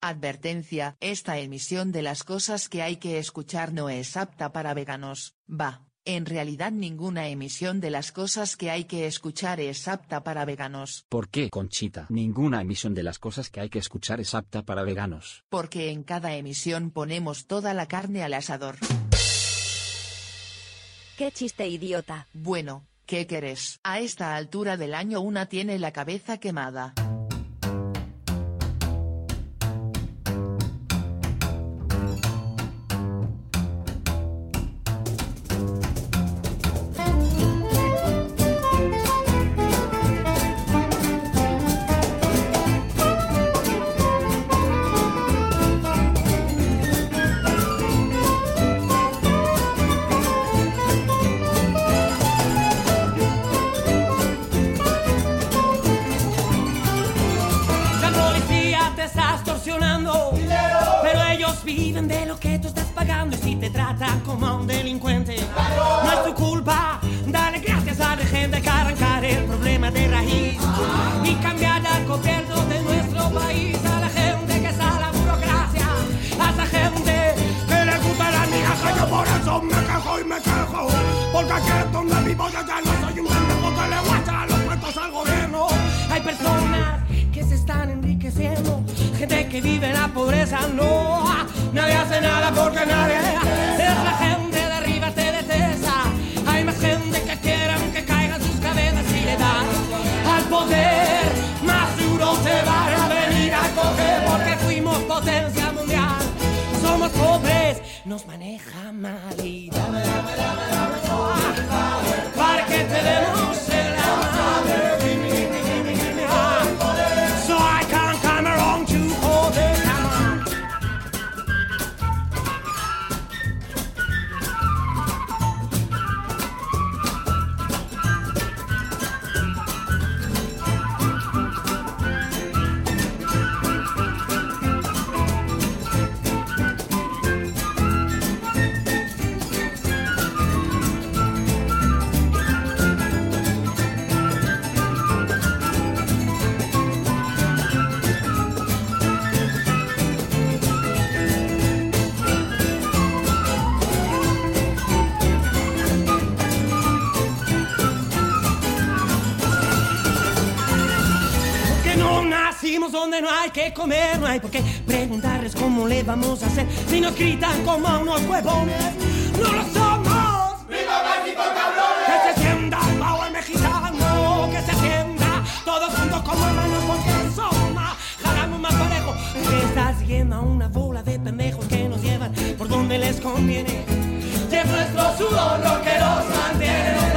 Advertencia, esta emisión de las cosas que hay que escuchar no es apta para veganos, va, en realidad ninguna emisión de las cosas que hay que escuchar es apta para veganos. ¿Por qué, Conchita? Ninguna emisión de las cosas que hay que escuchar es apta para veganos. Porque en cada emisión ponemos toda la carne al asador. Qué chiste idiota. Bueno, ¿qué querés? A esta altura del año una tiene la cabeza quemada. Nos maneja mal. Y comer, no hay por qué preguntarles cómo le vamos a hacer si nos gritan como a unos huevones. No lo somos. ¡Viva México, cabrones! Que se sienta el power mexicano, que se sienta todos juntos como hermanos porque somos jalamos más parejo. Que está siguiendo a una bola de pendejos que nos llevan por donde les conviene. Y es nuestro sudor lo que nos mantiene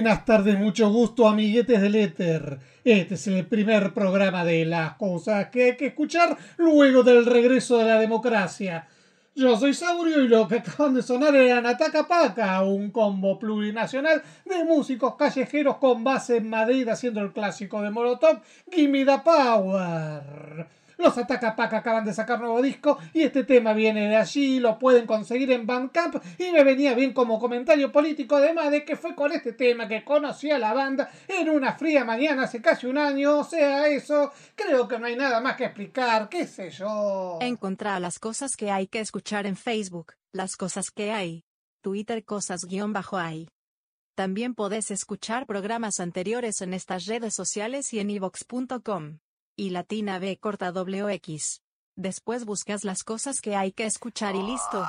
Buenas tardes, mucho gusto, amiguetes del éter. Este es el primer programa de las cosas que hay que escuchar luego del regreso de la democracia. Yo soy Saurio y lo que acaban de sonar era Nataka Paca, un combo plurinacional de músicos callejeros con base en Madrid haciendo el clásico de Molotov, Gimme the Power. Los Atacapac acaban de sacar nuevo disco y este tema viene de allí, lo pueden conseguir en Bandcamp y me venía bien como comentario político además de que fue con este tema que conocí a la banda en una fría mañana hace casi un año, o sea, eso, creo que no hay nada más que explicar, qué sé yo. Encontrá las cosas que hay que escuchar en Facebook, las cosas que hay. Twitter cosas-hay. También podés escuchar programas anteriores en estas redes sociales y en ivox.com y latina B corta WX. Después buscas las cosas que hay que escuchar y listo.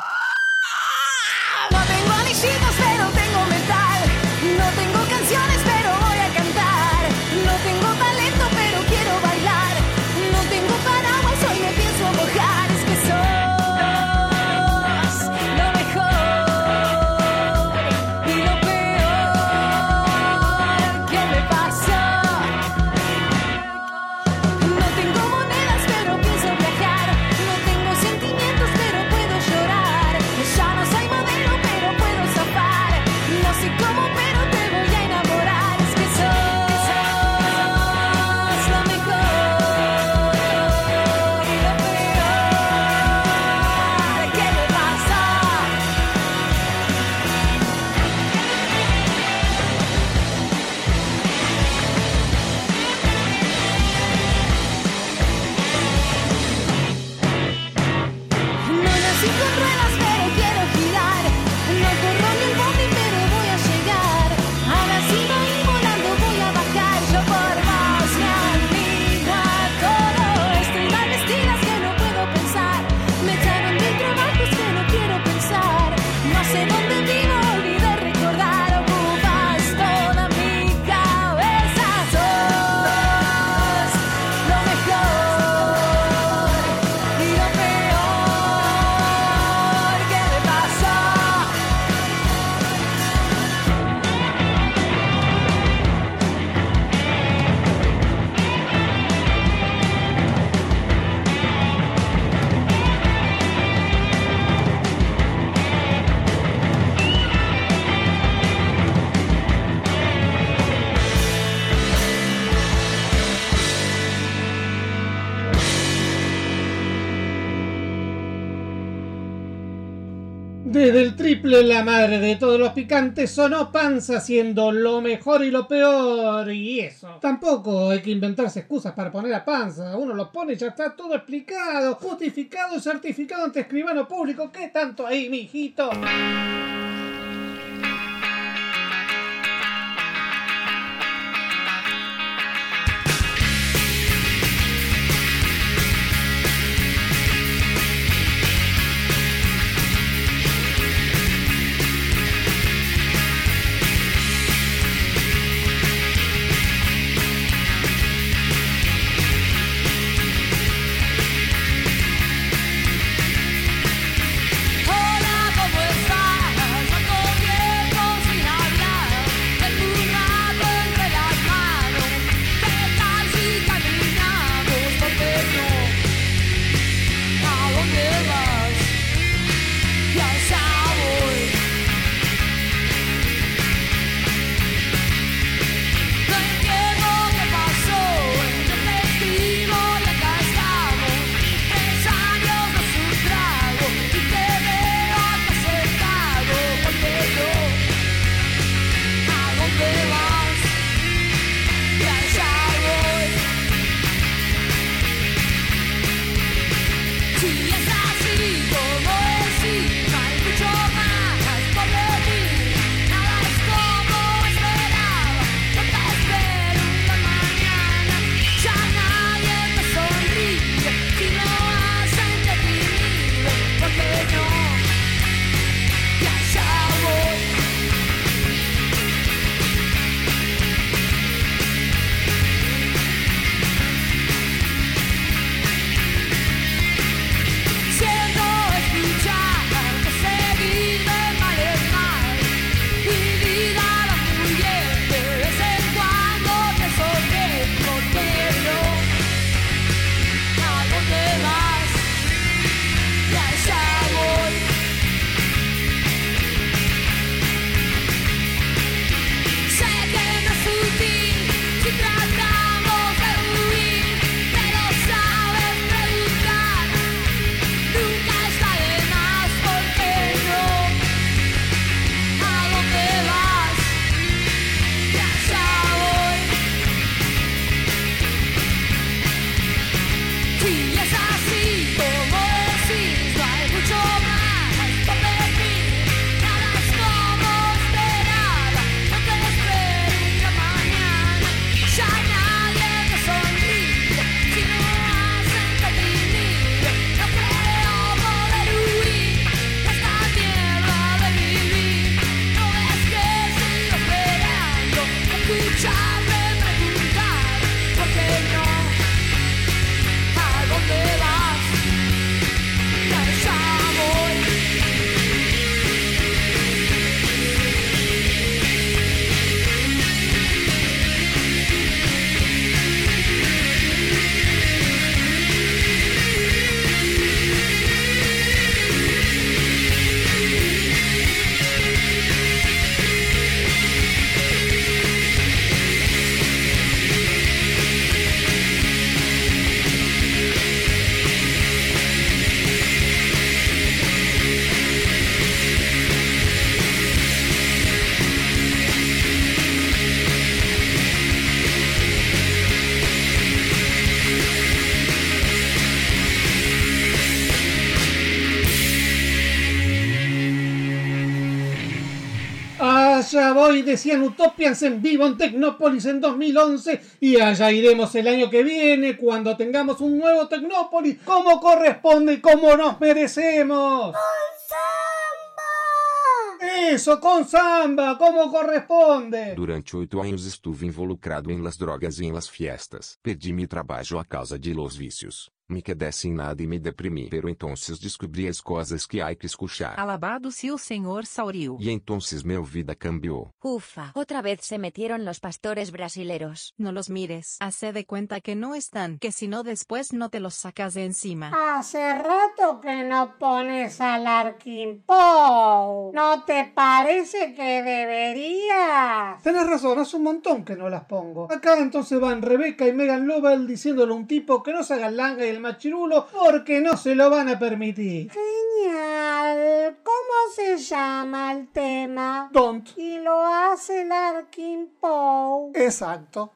La madre de todos los picantes sonó panza siendo lo mejor y lo peor y eso. Tampoco hay que inventarse excusas para poner a panza. Uno lo pone y ya está todo explicado, justificado y certificado ante escribano público. ¿Qué tanto ahí, mijito? Allá voy, decían Utopians en vivo en Tecnópolis en 2011 y allá iremos el año que viene cuando tengamos un nuevo Tecnópolis como corresponde y como nos merecemos. Eso, con samba, como corresponde. Durante oito anos estuve involucrado em las drogas e em las fiestas. Perdi mi trabalho a causa de los vícios. Me quedé sin nada e me deprimí. Pero entonces descobri as coisas que hay que escuchar. Alabado sea o Senhor Saurio. E entonces meu vida cambiou. Ufa, otra vez se metieron los pastores brasileros. No los mires. Hace de cuenta que no están, que si no después no te los sacas de encima. Hace rato que no pones al Arquimpou. ¿No te parece que deberías? Tenés razón, hace un montón que no las pongo. Acá entonces van Rebeca y Megan Lovell diciéndole a un tipo que no se haga langa y machirulo porque no se lo van a permitir. Genial. ¿Cómo se llama el tema? Don't. Y lo hace el Arquimpou. Exacto.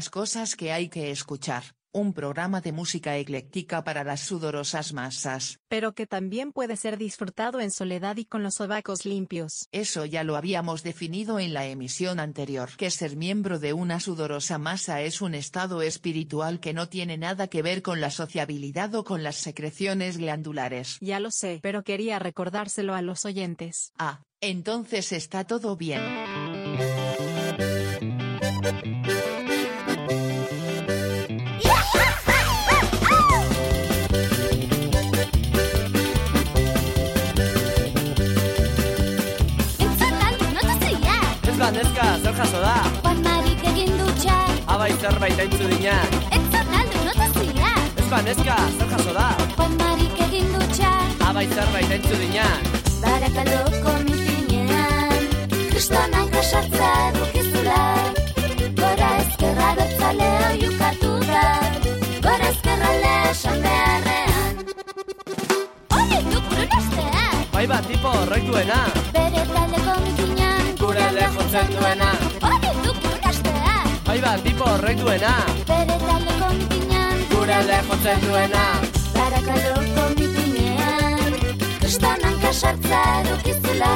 Las cosas que hay que escuchar. Un programa de música ecléctica para las sudorosas masas. Pero que también puede ser disfrutado en soledad y con los sobacos limpios. Eso ya lo habíamos definido en la emisión anterior. Que ser miembro de una sudorosa masa es un estado espiritual que no tiene nada que ver con la sociabilidad o con las secreciones glandulares. Ya lo sé, pero quería recordárselo a los oyentes. Ah, entonces está todo bien. bai zerbait aintzu dina Ez zot aldu notazia Ez ba neska, zer jaso da? Pomarik egin dutxa Abai ah, zerbait aintzu dina Barakaldoko mitinean Kristona kasartza dukizula Gora ezkerra bertzaleo jukatu da. Gora ezkerra lea beharrean. Hori du kronostea Bai bat tipo horrek duena Bere taldeko mitinean Gure lehotzen duena, duena. Hai tipo horrek duena Bere talo kontinean. Gure lehotzen duena. Barakalo kontinean Estan hanka sartza dukizula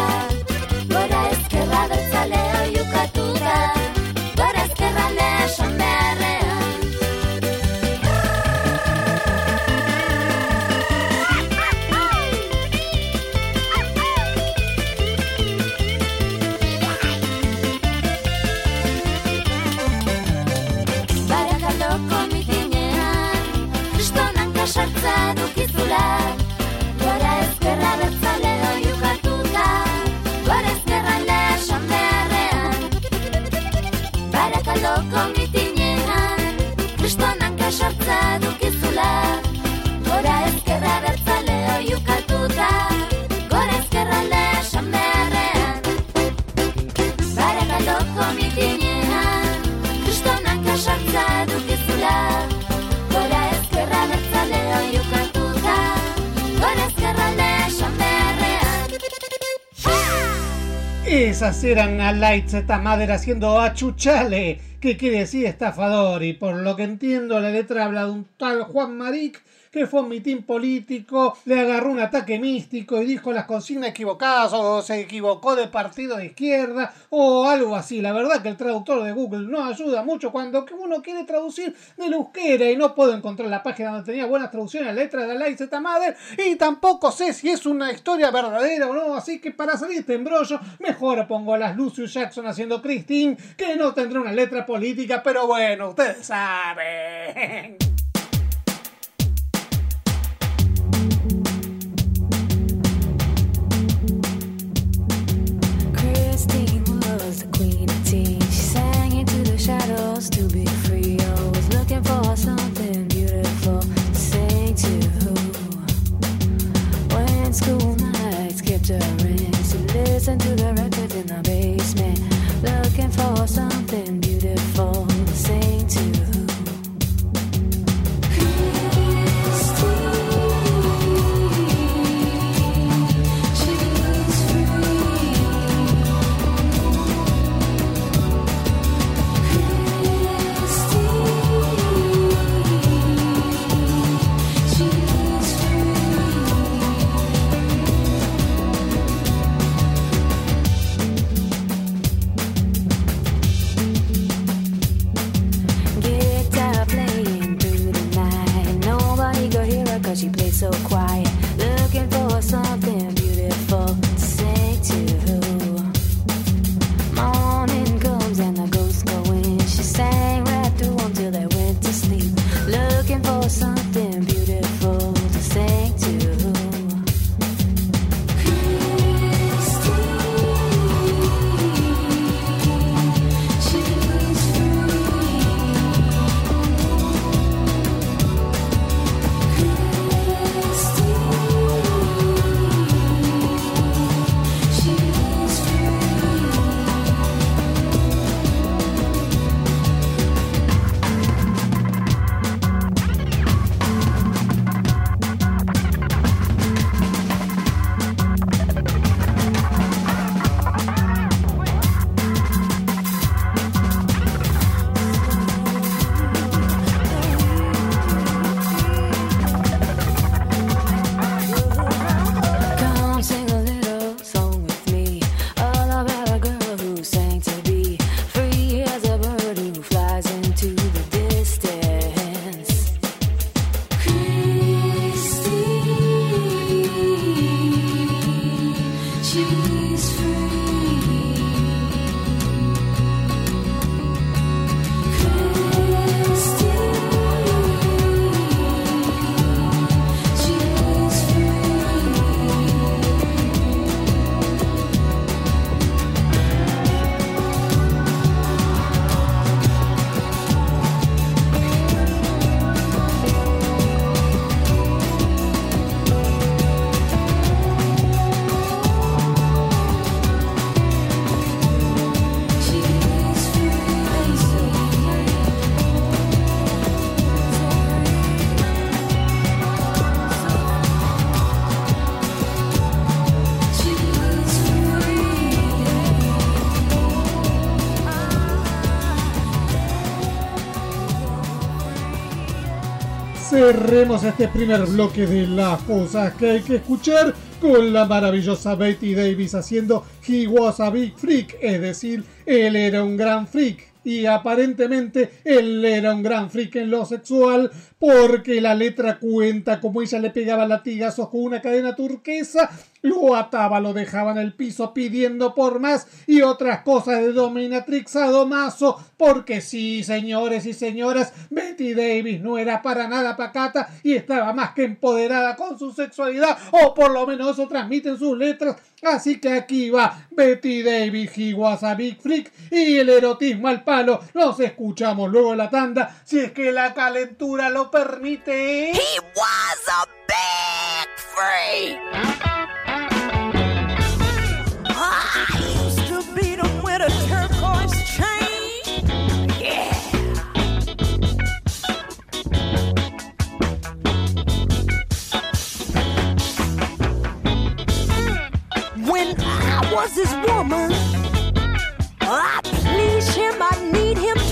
Esas eran a Lights eta Mother haciendo achuchale, que quiere decir estafador, y por lo que entiendo la letra habla de un tal Juan Maric que fue un mitín político, le agarró un ataque místico y dijo las consignas equivocadas o se equivocó de partido de izquierda o algo así. La verdad que el traductor de Google no ayuda mucho cuando uno quiere traducir del euskera y no puedo encontrar la página donde tenía buenas traducciones a la letra de la Z Mother y tampoco sé si es una historia verdadera o no, así que para salir de este embrollo mejor pongo a las Lucius Jackson haciendo Christine que no tendrá una letra política, pero bueno, ustedes saben. Christine was the queen of teen. She sang into the shadows to be free. Always looking for something beautiful to. When school nights kept her in, she listened to the records in the basement. Looking for something cerremos este primer bloque de las cosas que hay que escuchar con la maravillosa Betty Davis haciendo He was a big freak, es decir, él era un gran freak. Y aparentemente él era un gran freak en lo sexual porque la letra cuenta como ella le pegaba latigazos con una cadena turquesa, lo ataba, lo dejaba en el piso pidiendo por más y otras cosas de dominatrix sadomaso, porque sí, señores y señoras, Betty Davis no era para nada pacata y estaba más que empoderada con su sexualidad, o por lo menos eso transmiten sus letras. Así que aquí va Betty Davis, he was a big freak y el erotismo al palo. Nos escuchamos luego en la tanda si es que la calentura lo permite. He was a big freak. Him with a turquoise chain. Yeah. When I was his woman, I please him, I need him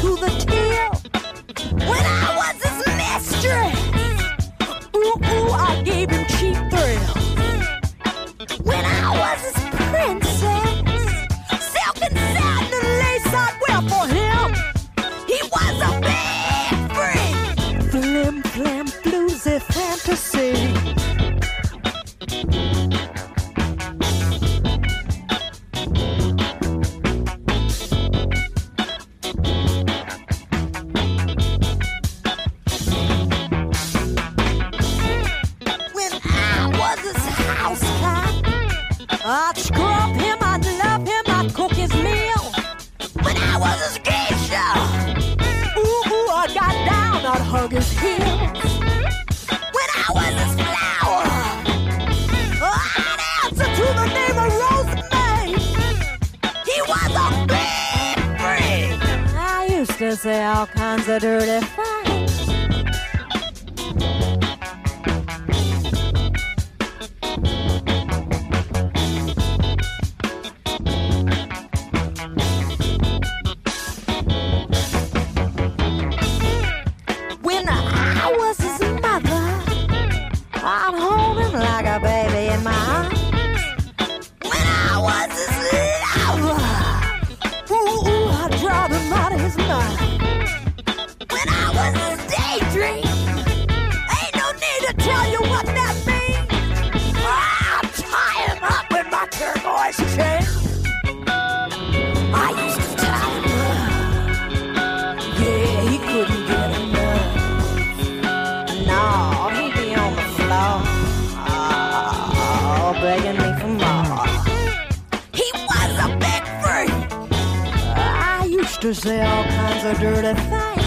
to say all kinds of dirty things.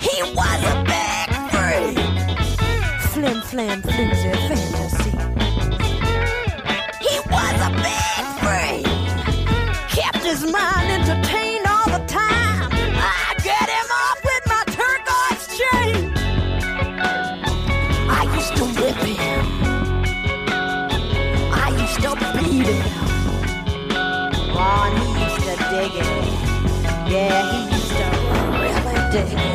He was a big freak. Flim, flam, floozy fantasy. He was a big freak. Kept his mind day.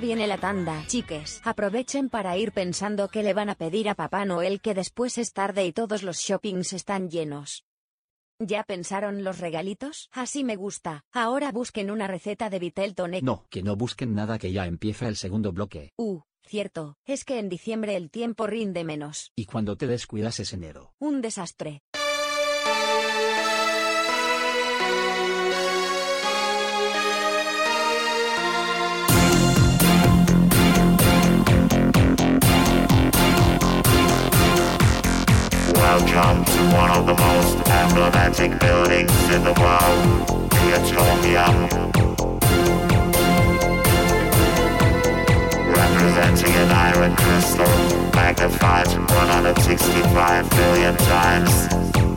Ya viene la tanda, chiques. Aprovechen para ir pensando que le van a pedir a Papá Noel que después es tarde y todos los shoppings están llenos. ¿Ya pensaron los regalitos? Así me gusta. Ahora busquen una receta de Vitel Toné. No, que no busquen nada que ya empieza el segundo bloque. Uh, cierto, es que en diciembre el tiempo rinde menos. Y cuando te descuidas es enero. Un desastre. Welcome to one of the most emblematic buildings in the world, the Atomium. Representing an iron crystal, magnified 165 billion times.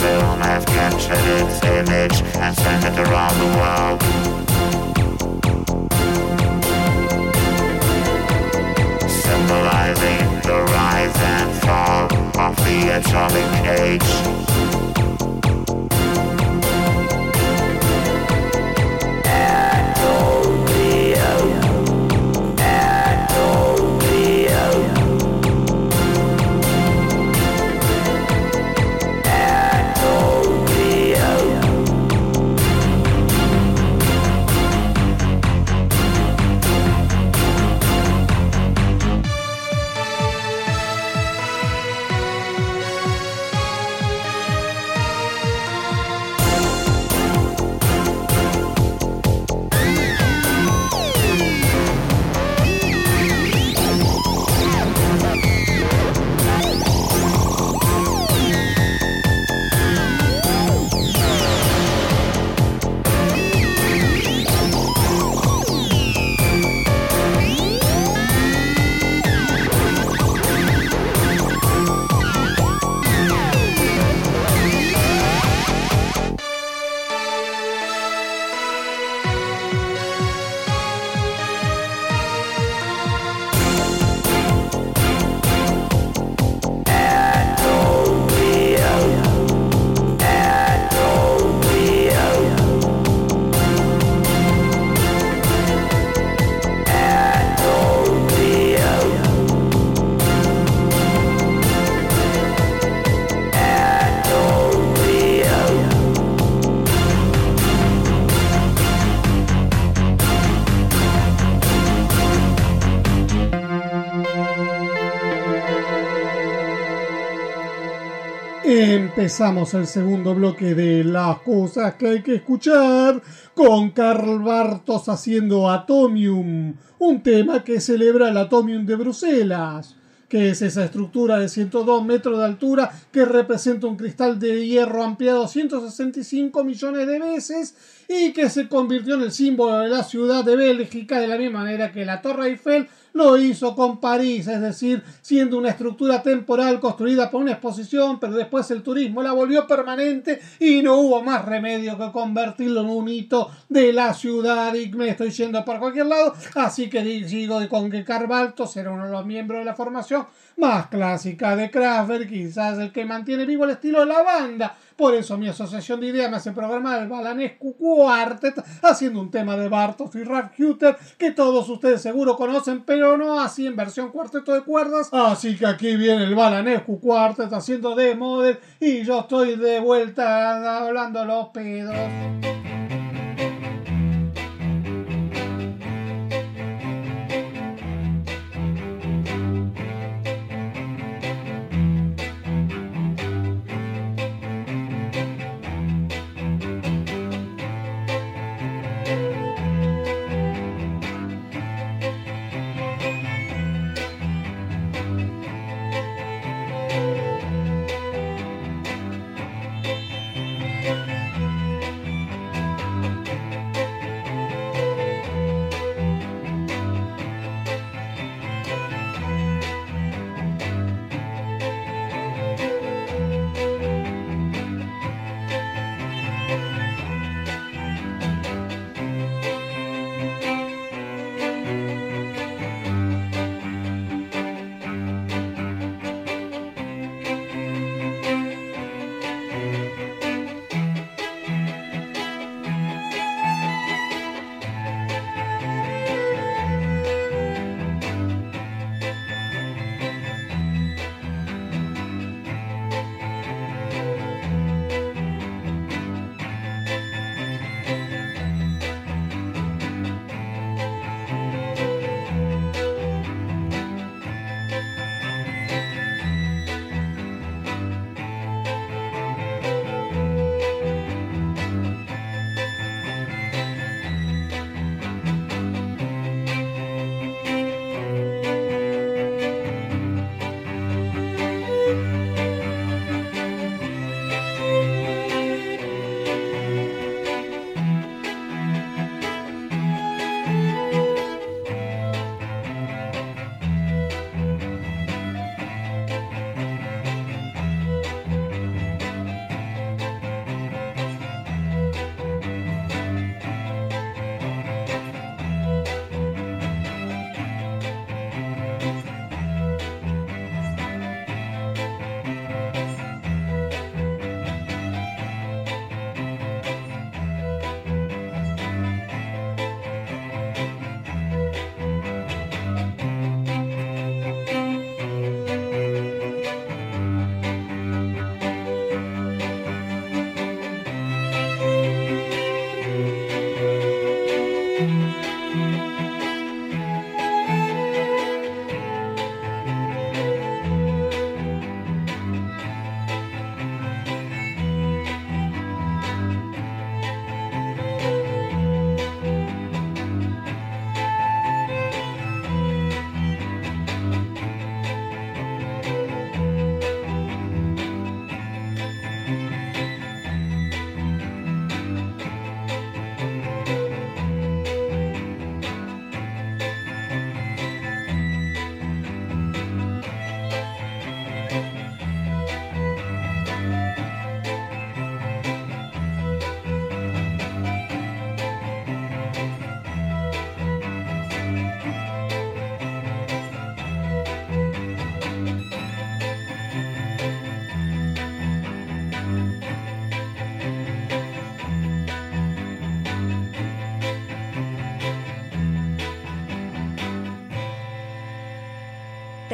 Film has captured its image and sent it around the world. Symbolizing the rise and fall of the atomic age. Empezamos el segundo bloque de las cosas que hay que escuchar con Carl Bartos haciendo Atomium, un tema que celebra el Atomium de Bruselas, que es esa estructura de 102 metros de altura que representa un cristal de hierro ampliado 165 millones de veces y que se convirtió en el símbolo de la ciudad de Bélgica de la misma manera que la Torre Eiffel lo hizo con París, es decir, siendo una estructura temporal construida por una exposición, pero después el turismo la volvió permanente y no hubo más remedio que convertirlo en un hito de la ciudad. Y me estoy yendo por cualquier lado, así que digo con que Carvalto será uno de los miembros de la formación más clásica de Kraftwerk, quizás el que mantiene vivo el estilo de la banda. Por eso mi asociación de ideas me hace programar el Balanescu Quartet haciendo un tema de Bartos y Ralph Hutter que todos ustedes seguro conocen, pero no así en versión cuarteto de cuerdas. Así que aquí viene el Balanescu Quartet haciendo de model y yo estoy de vuelta hablando los pedos.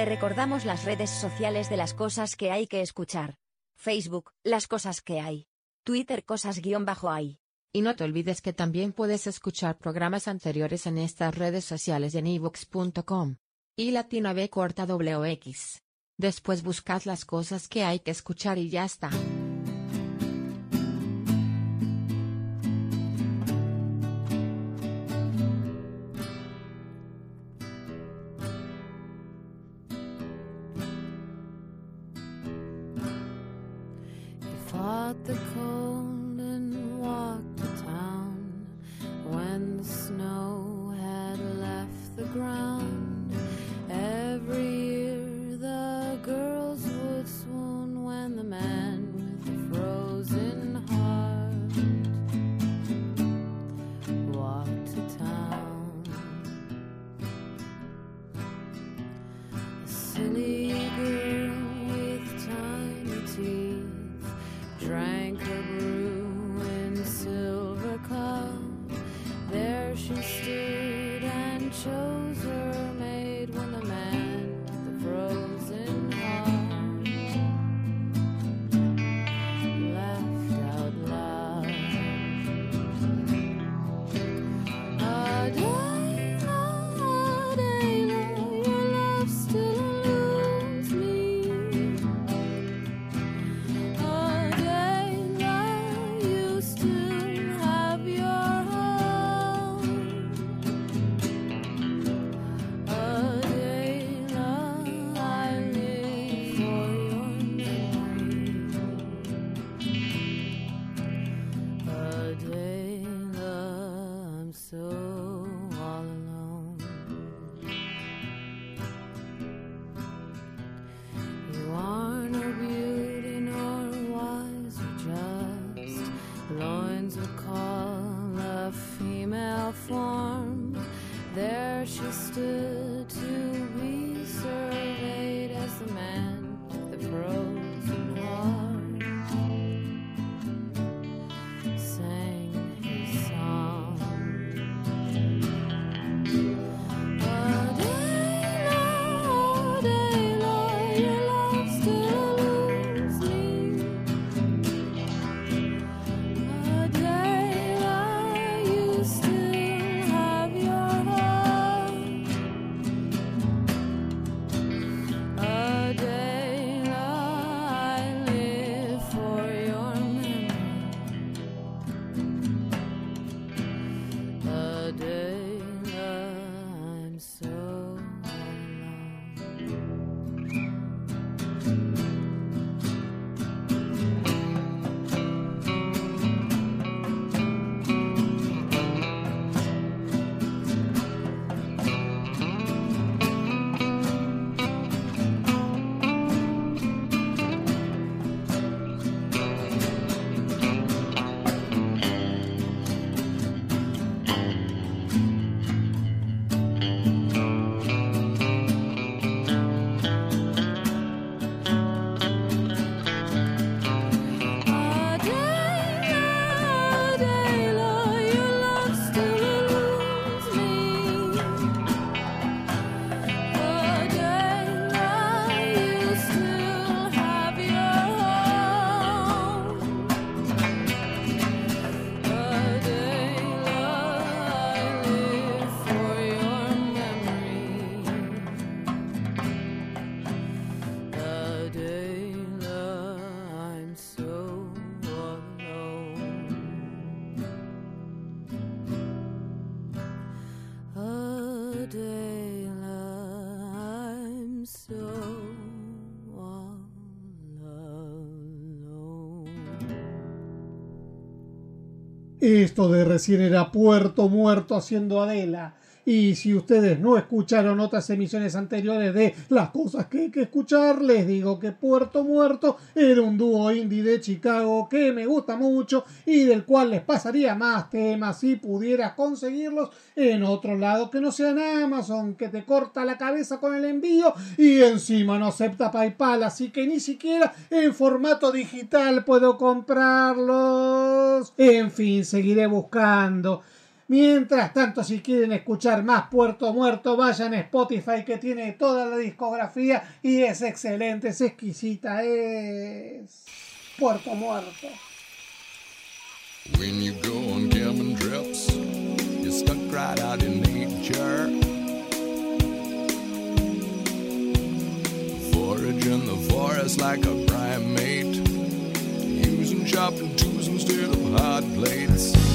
Recordamos las redes sociales de las cosas que hay que escuchar. Facebook, las cosas que hay. Twitter, cosas guion bajo hay. Y no te olvides que también puedes escuchar programas anteriores en estas redes sociales en ivox.com. Y Latina B corta WX. Después buscad las cosas que hay que escuchar y ya está. Esto de recién era Puerto Muerto haciendo Adela. Y si ustedes no escucharon otras emisiones anteriores de las cosas que hay que escuchar, les digo que Puerto Muerto era un dúo indie de Chicago que me gusta mucho y del cual les pasaría más temas si pudieras conseguirlos en otro lado que no sea Amazon, que te corta la cabeza con el envío y encima no acepta PayPal, así que ni siquiera en formato digital puedo comprarlos. En fin, seguiré buscando. Mientras tanto, si quieren escuchar más Puerto Muerto, vayan a Spotify que tiene toda la discografía y es excelente, es exquisita, es Puerto Muerto. When you go on camping trips, you're stuck right out in nature. Forage in the forest like a primate, using chopping tools instead of hot plates.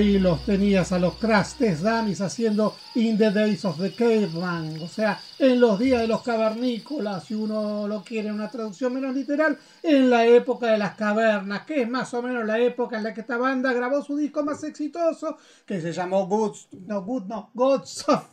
Ahí los tenías a los Crash Test Dummies haciendo In the Days of the Caveman, o sea, en los días de los cavernícolas, si uno lo quiere una traducción menos literal, en la época de las cavernas, que es más o menos la época en la que esta banda grabó su disco más exitoso, que se llamó Good, no, Good, no, Gods of,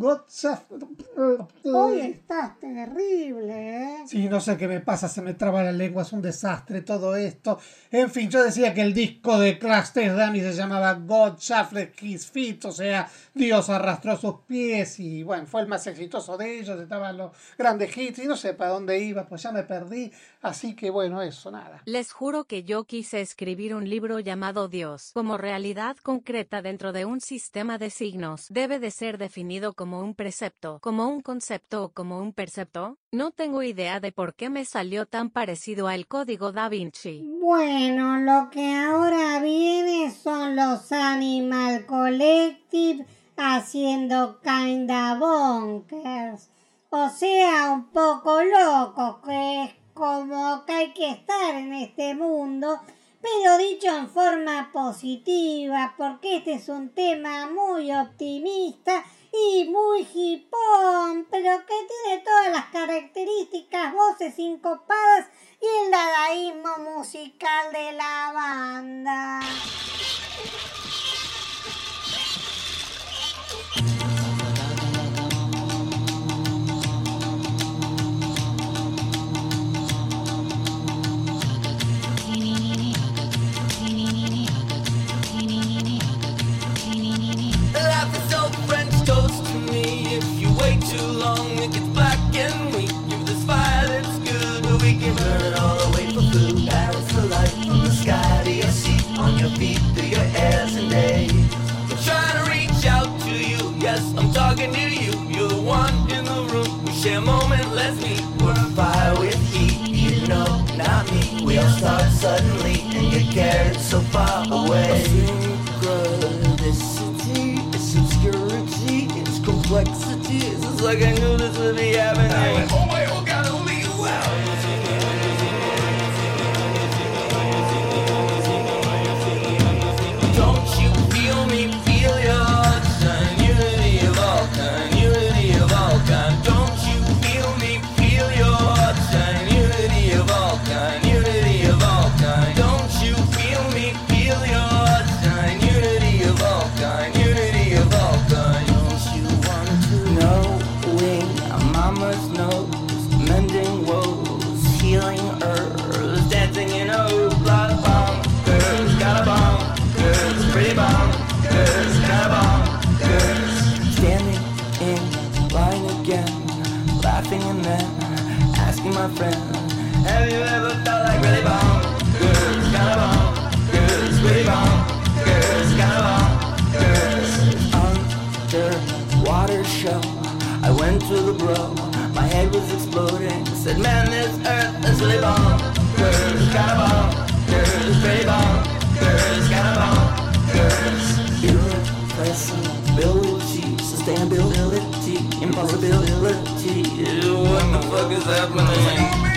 Hoy estás terrible, ¿eh? Sí, no sé qué me pasa, se me traba la lengua, es un desastre todo esto. En fin, yo decía que el disco de Crash Test Dummies se llamaba God Shuffled His Feet, o sea, Dios arrastró sus pies y bueno, fue el más exitoso de ellos, estaban los grandes hits y no sé para dónde iba, pues ya me perdí, así que bueno, eso, nada. Les juro que yo quise escribir un libro llamado Dios como realidad concreta dentro de un sistema de signos. Debe de ser definido como un precepto, como un concepto o como un percepto. No tengo idea de por qué me salió tan parecido al código da Vinci. Bueno, lo que ahora viene son los Animal Collective haciendo kinda bonkers. O sea, un poco locos, que es como que hay que estar en este mundo pero dicho en forma positiva, porque este es un tema muy optimista y muy hipón, pero que tiene todas las características, voces sincopadas y el dadaísmo musical de la banda. Like I knew this would be happening. Man, this earth is really bonkers, got a bonkers, pretty bonkers, got a bonkers. Irrepressibility, sustainability, impossibility. What the fuck is happening?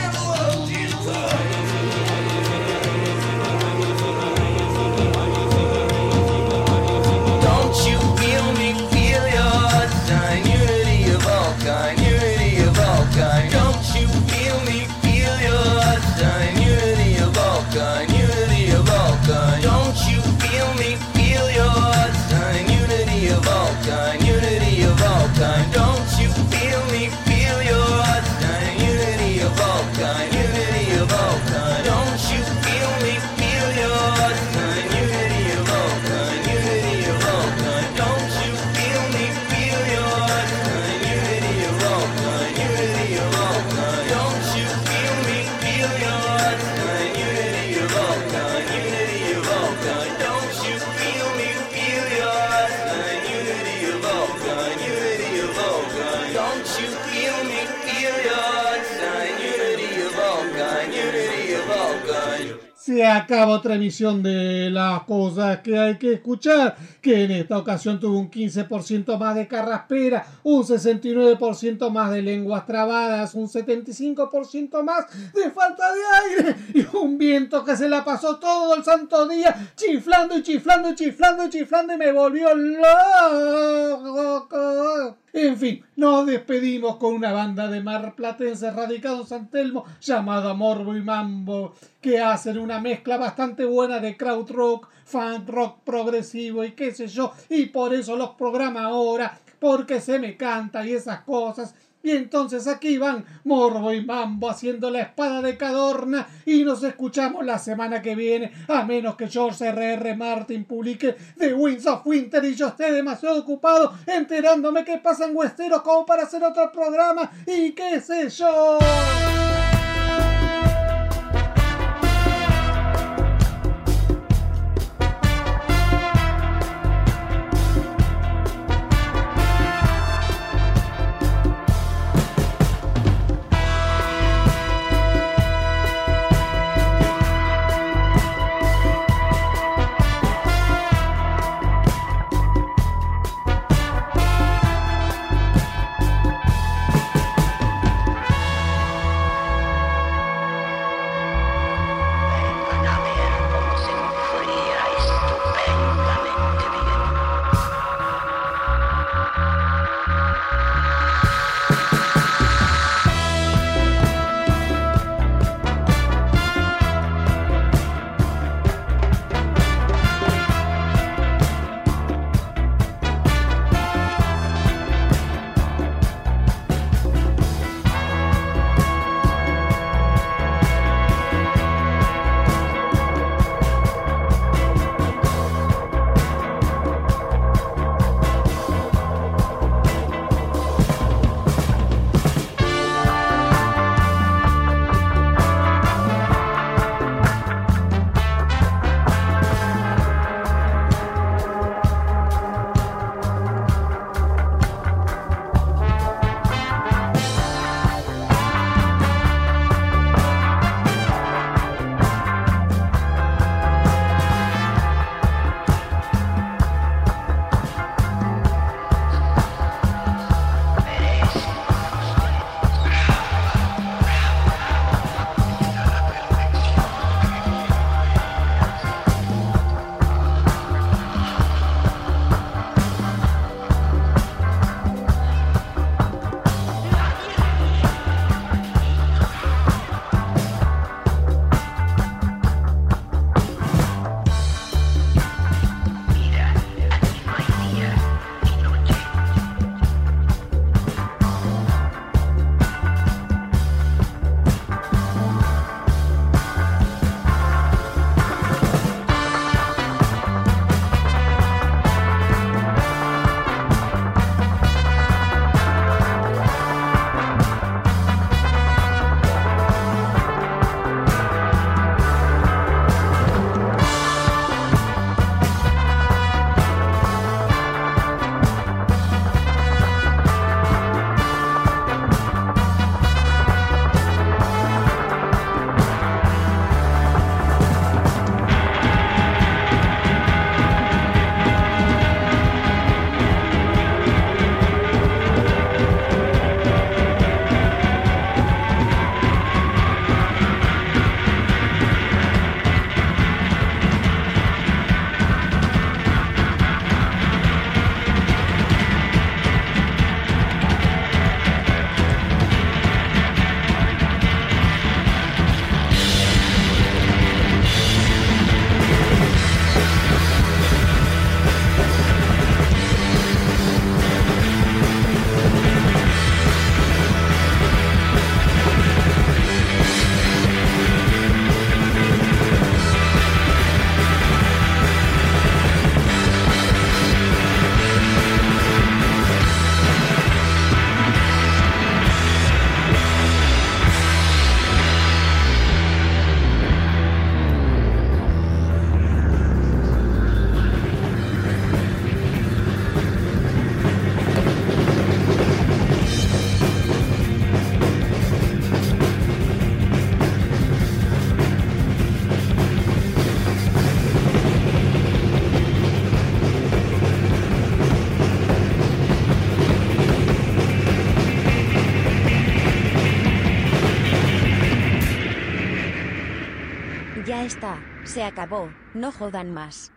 Acaba otra emisión de las cosas que hay que escuchar, que en esta ocasión tuvo un 15% más de carraspera, un 69% más de lenguas trabadas, un 75% más de falta de aire y un viento que se la pasó todo el santo día chiflando y chiflando y chiflando y chiflando y me volvió loco. En fin, nos despedimos con una banda de marplatenses radicados en Telmo llamada Morbo y Mambo, que hacen una mezcla bastante buena de crowd rock, funk rock progresivo y qué sé yo, y por eso los programa ahora, porque se me canta y esas cosas. Y entonces aquí van Morbo y Mambo haciendo la espada de Cadorna y nos escuchamos la semana que viene, a menos que George R.R. Martin publique The Winds of Winter y yo esté demasiado ocupado enterándome qué pasa en Westeros como para hacer otro programa y qué sé yo. Se acabó, no jodan más.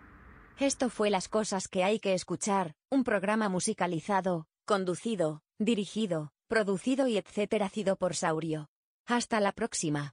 Esto fue las cosas que hay que escuchar, un programa musicalizado, conducido, dirigido, producido y etcétera sido por Saurio. Hasta la próxima.